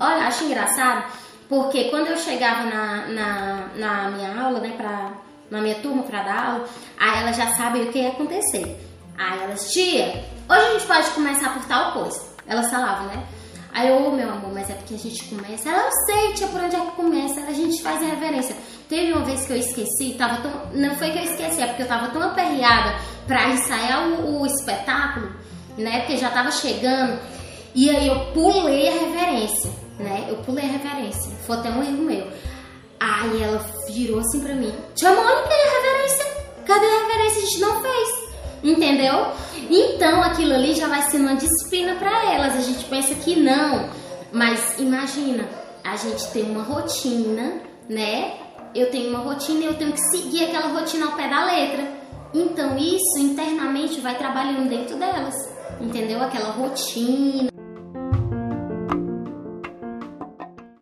Olha, acho engraçado, porque quando eu chegava na, na, na minha aula, né, pra, na minha turma pra dar aula, aí elas já sabem o que ia acontecer. Aí elas, tia, hoje a gente pode começar por tal coisa. Elas falavam, né? Aí eu, oh, meu amor, mas é porque a gente começa. Ela, eu sei, tia, por onde é que começa? A gente faz a reverência. Teve uma vez que eu esqueci, tava tão. Não foi que eu esqueci, é porque eu tava tão aperreada pra ensaiar o, o espetáculo, né? Porque já tava chegando. E aí eu pulei a reverência, né? Eu pulei a reverência. Foi até um erro meu. Aí ela virou assim pra mim: Tia Mônica, e a reverência? Cadê a reverência? A gente não fez. Entendeu? Então aquilo ali já vai ser uma disciplina para elas. A gente pensa que não, mas imagina, a gente tem uma rotina, né? Eu tenho uma rotina e eu tenho que seguir aquela rotina ao pé da letra. Então isso internamente vai trabalhando dentro delas, entendeu? Aquela rotina.